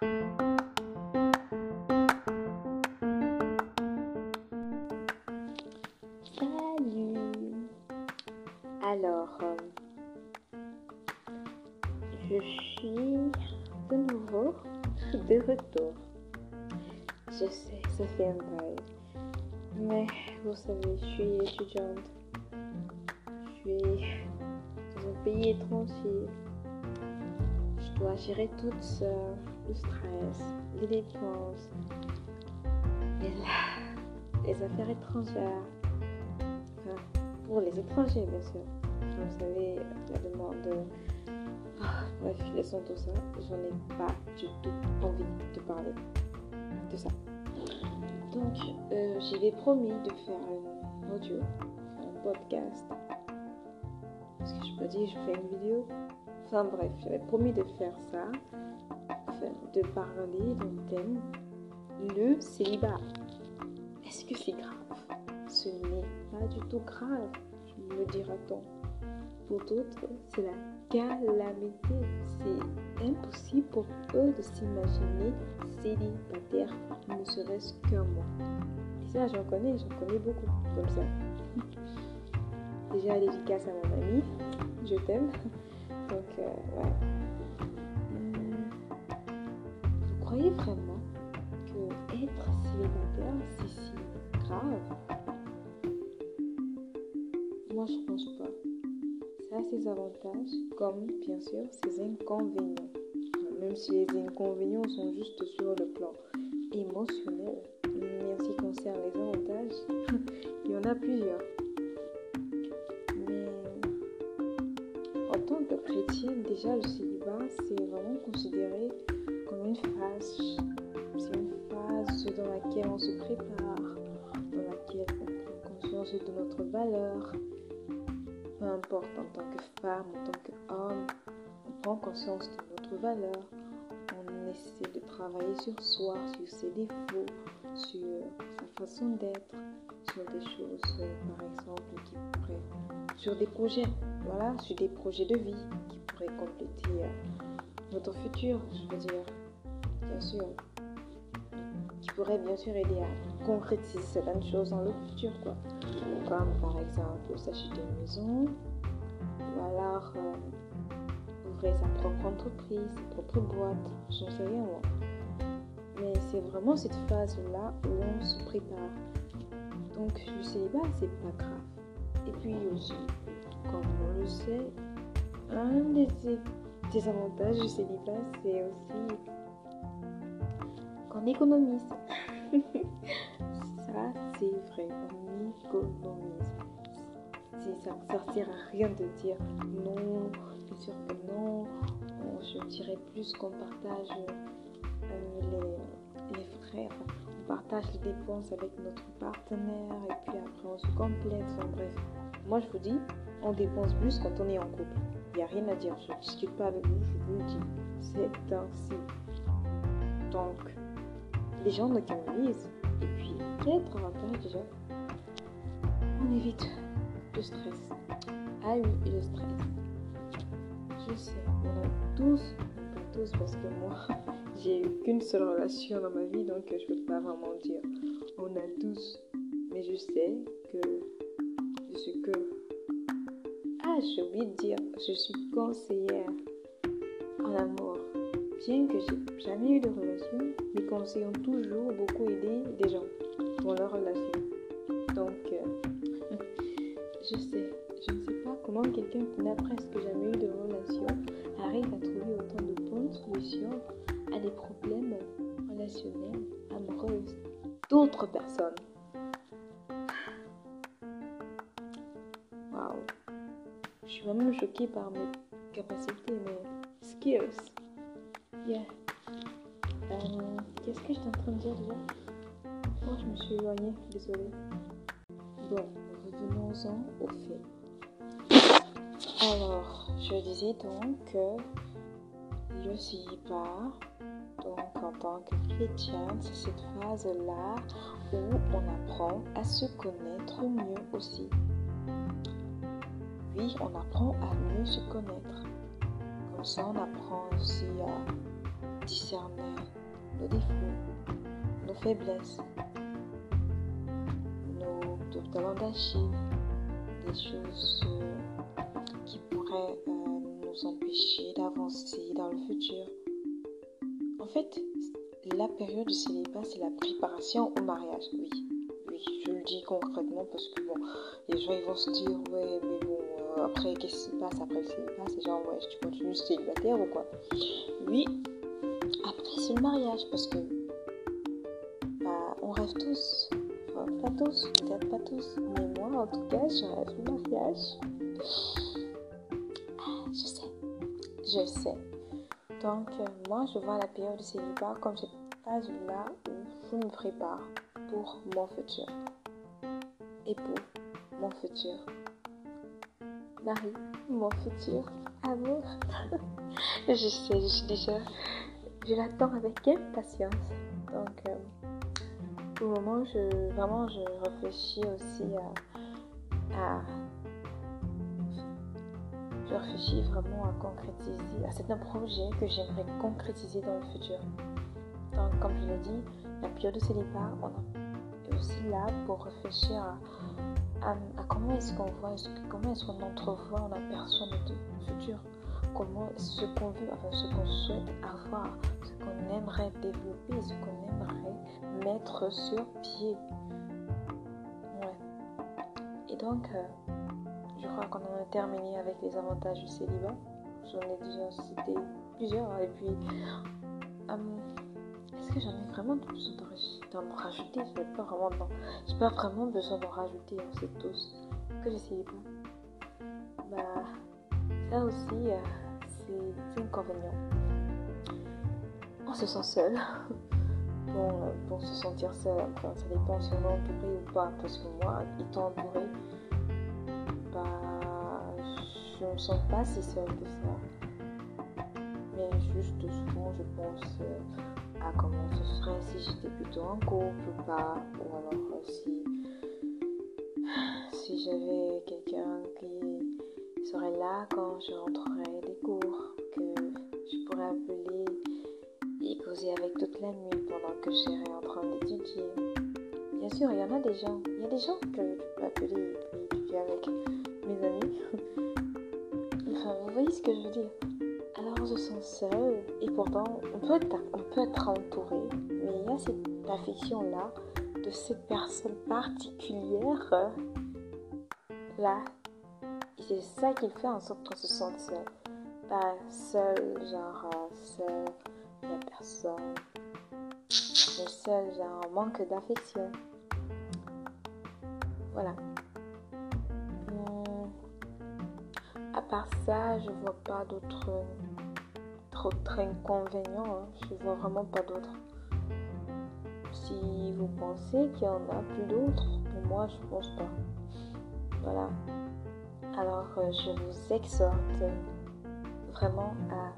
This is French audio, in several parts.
Salut Alors, euh, je suis de nouveau de retour. Je sais, ça fait un bail. Mais vous savez, je suis étudiante. Je suis dans un pays étranger. Je dois gérer tout ça, le stress, les dépenses, les, affaires étrangères. Pour les étrangers, bien sûr. Vous savez, la demande. Ah, bref, laissons tout ça. J'en ai pas du tout envie de parler de ça. Donc, euh, j'avais promis de faire un audio, un podcast. Est-ce que je peux dire, je fais une vidéo Enfin bref, j'avais promis de faire ça, de parler d'un thème, le célibat. Est-ce que c'est grave? Ce n'est pas du tout grave, me dira-t-on. Pour d'autres, c'est la calamité. C'est impossible pour eux de s'imaginer célibataire, ne serait-ce qu'un mois. Et ça, j'en connais, j'en connais beaucoup comme ça. Déjà, dédicace à mon ami, je t'aime. Donc, euh, ouais. Vraiment que être célibataire, c'est si grave Moi, je pense pas. Ça a ses avantages, comme bien sûr ses inconvénients. Même si les inconvénients sont juste sur le plan émotionnel. Mais en ce qui concerne les avantages, il y en a plusieurs. Mais en tant que chrétienne, déjà le se prépare, dans laquelle on prend conscience de notre valeur. Peu importe en tant que femme, en tant qu'homme, on prend conscience de notre valeur. On essaie de travailler sur soi, sur ses défauts, sur sa façon d'être, sur des choses, par exemple, qui pourraient, sur des projets, voilà, sur des projets de vie qui pourraient compléter euh, notre futur, je veux dire, bien sûr, qui pourraient bien sûr aider à concrétiser certaines choses dans le futur, quoi. Comme par exemple s'acheter une maison, ou alors euh, ouvrir sa propre entreprise, sa propre boîte, j'en sais rien moi. Mais c'est vraiment cette phase-là où on se prépare. Donc le célibat, c'est pas grave. Et puis aussi, comme on le sait, un des, des avantages du célibat, c'est aussi qu'on économise. ça, c'est vrai, on économise. Ça ne à rien de dire non, bien sûr que non. Je dirais plus qu'on partage euh, les, frais, on partage les dépenses avec notre partenaire et puis après on se complète. Enfin, bref, moi je vous dis, on dépense plus quand on est en couple. Il n'y a rien à dire, je ne discute pas avec vous, je vous le dis. C'est ainsi. Donc, les gens économisent. Et puis, quel avantage déjà On évite le stress. Ah oui, le stress. Je sais, on a tous, pas tous parce que moi, j'ai eu qu'une seule relation dans ma vie, donc je peux pas vraiment dire. On a tous. Mais je sais que je suis que. Ah, j'ai oublié de dire, je suis conseillère en amour. Bien que j'ai jamais eu de relation, mes conseils ont toujours beaucoup aidé des gens dans leur relation. Donc, euh, je sais, je ne sais pas comment quelqu'un qui n'a presque jamais eu de relation arrive à trouver autant de bonnes solutions à des problèmes relationnels, amoureux d'autres personnes. Waouh! Je suis vraiment choquée par mes capacités, mes skills. Yeah. Euh, Qu'est-ce que j'étais en train de dire déjà Oh, je me suis éloignée, désolée. Bon, revenons-en au fait. Alors, je disais donc que le célibat, donc en tant que chrétienne, c'est cette phase-là où on apprend à se connaître mieux aussi. Oui, on apprend à mieux se connaître. Comme ça, on apprend aussi à discerner nos défauts, nos faiblesses, nos talents d'Achille, des choses euh, qui pourraient euh, nous empêcher d'avancer dans le futur. En fait, la période de célibat, c'est la préparation au mariage, oui. Oui, je le dis concrètement parce que bon, les gens ils vont se dire, ouais, mais bon, euh, après, qu'est-ce qui se passe après le célibat? C'est genre, ouais, tu continues célibataire ou quoi? Oui, le mariage parce que bah, on rêve tous. Pas tous, peut-être pas tous, mais moi en tout cas, je rêve le mariage. Ah, je sais, je sais. Donc, euh, moi, je vois la période de célibat comme cette phase-là où je me prépare pour mon futur et pour mon futur mari, mon futur amour. je sais, je suis déjà, je l'attends avec impatience. Donc, euh, le moment, je, vraiment, je réfléchis aussi à, à je réfléchis vraiment à concrétiser, à certains projets que j'aimerais concrétiser dans le futur. Donc, comme je l'ai dit, la période de célibat, on est aussi là pour réfléchir à, comment est-ce qu'on voit, comment est-ce qu'on entrevoit, on aperçoit notre futur, comment ce qu'on veut, enfin ce qu'on souhaite avoir, ce qu'on aimerait développer, ce qu'on aimerait mettre sur pied. Ouais. Et donc, euh, je crois qu'on en a terminé avec les avantages du célibat. J'en ai déjà cité plusieurs. Et puis, euh, est-ce que j'en ai vraiment besoin d'en rajouter? Je n'ai pas vraiment, j'ai pas vraiment besoin d'en rajouter. On sait tous que le célibat. Bah, ça aussi, euh, c'est inconvénient. On se sent seul. bon, euh, pour se sentir seul, ça dépend si on est entouré ou pas. Parce que moi, étant entouré, je ne me sens pas si seule que ça. Mais juste souvent, je pense euh, à comment ce serait si j'étais plutôt en couple ou pas. Ou alors si, si j'avais quelqu'un qui serait là quand je rentrerais des cours, que je pourrais appeler et causer avec toute la nuit pendant que je en train d'étudier. Bien sûr, il y en a des gens. Il y a des gens que je peux appeler et étudier avec mes amis. vous voyez ce que je veux dire Alors on se sent seul et pourtant on peut être, on peut être entouré, mais il y a cette affection-là de cette personne particulière là. C'est ça qui fait en sorte qu'on se sente seul. Pas seul, genre euh, seul, la personne, mais seul, genre manque d'affection. Voilà. À part ça, je vois pas d'autres inconvénients. Hein. Je vois vraiment pas d'autres. Si vous pensez qu'il y en a plus d'autres, moi, je pense pas. Voilà. Alors, euh, je vous exhorte vraiment à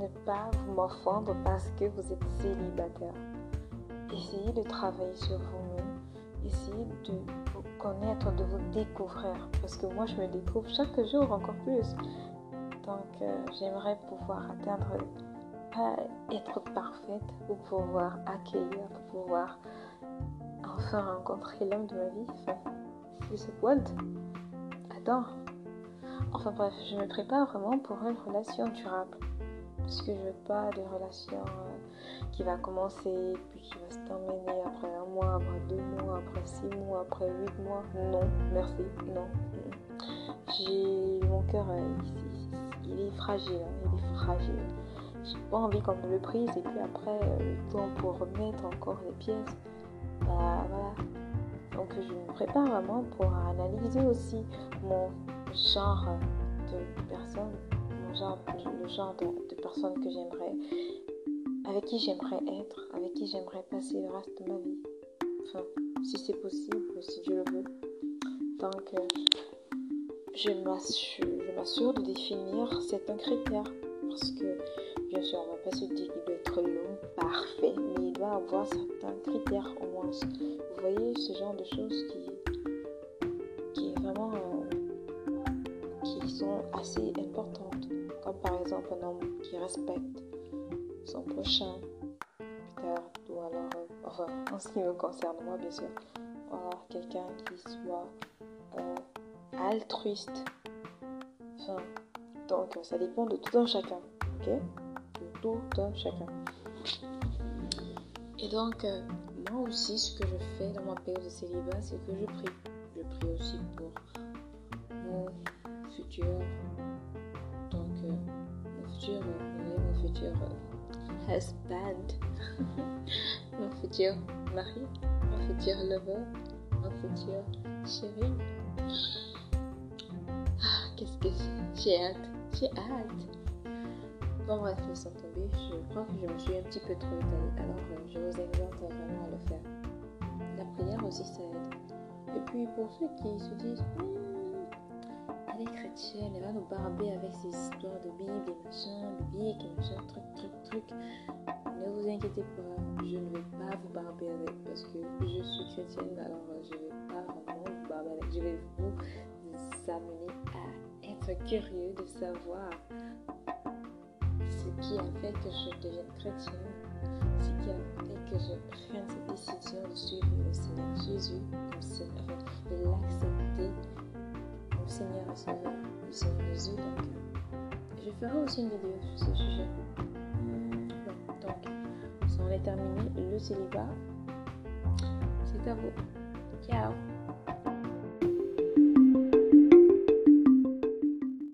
ne pas vous morfondre parce que vous êtes célibataire. Essayez de travailler sur vous-même. Essayez de connaître, de vous découvrir. Parce que moi, je me découvre chaque jour encore plus. Donc, euh, j'aimerais pouvoir atteindre, pas être parfaite, pour pouvoir accueillir, pour pouvoir enfin rencontrer l'homme de ma vie. Enfin, c'est ce point. Enfin bref, je me prépare vraiment pour une relation durable. Parce que je veux pas de relation euh, qui va commencer, puis qui va se terminer après un mois, après deux mois, après six mois, après huit mois. Non, merci, non. J'ai mon cœur, euh, il, est fragile, hein, il est fragile. J'ai pas envie qu'on me le prise et puis après euh, le temps pour remettre encore les pièces. Bah voilà. Donc je me prépare vraiment pour analyser aussi mon genre de personne genre, le genre de, personne que j'aimerais, avec qui j'aimerais être, avec qui j'aimerais passer le reste de ma vie. Enfin, si c'est possible, si Dieu le veut. Donc, euh, je m'assure de définir certains critères. Parce que, bien sûr, on va pas se dire qu'il doit être long, parfait, mais il doit avoir certains critères Vous voyez, ce genre de choses qui, qui est vraiment, euh, qui sont assez importantes. Comme par exemple un homme qui respecte son prochain, célibataire ou alors, euh, enfin, en ce qui me concerne moi, bien sûr, quelqu'un qui soit euh, altruiste. Enfin, donc ça dépend de tout un chacun, ok? De tout un chacun. Et donc, moi aussi, ce que je fais dans ma période de célibat, c'est que je prie. Je prie aussi pour mon futur, donc euh, mon futur, mon futur husband, mon futur mari, mon futur lover, mon futur chéri. Ah, qu'est-ce que j'ai hâte, j'ai hâte. Bon bref, laissons tomber. Je crois que je me suis un petit peu trop étalée. Alors, euh, je vous exhorte vraiment à le faire. La prière aussi, ça aide. Et puis, pour ceux qui se disent, hmm, elle est chrétienne, elle va nous barber avec ses histoires de Bible et machin, biblique et machin, truc, truc, truc. Ne vous inquiétez pas, je ne vais pas vous barber avec parce que je suis chrétienne, alors euh, je ne vais pas vraiment vous barber avec. Je vais vous amener à être curieux de savoir ce qui a fait que je devienne chrétienne, ce qui a fait que je prenne cette décision de suivre le Seigneur Jésus, comme Seigneur, de l'accepter comme Seigneur et Sauveur, le Seigneur Jésus. Donc, euh, je ferai aussi une vidéo sur ce sujet. Bon, donc, ça en est terminé. Le célibat, c'est à vous. Ciao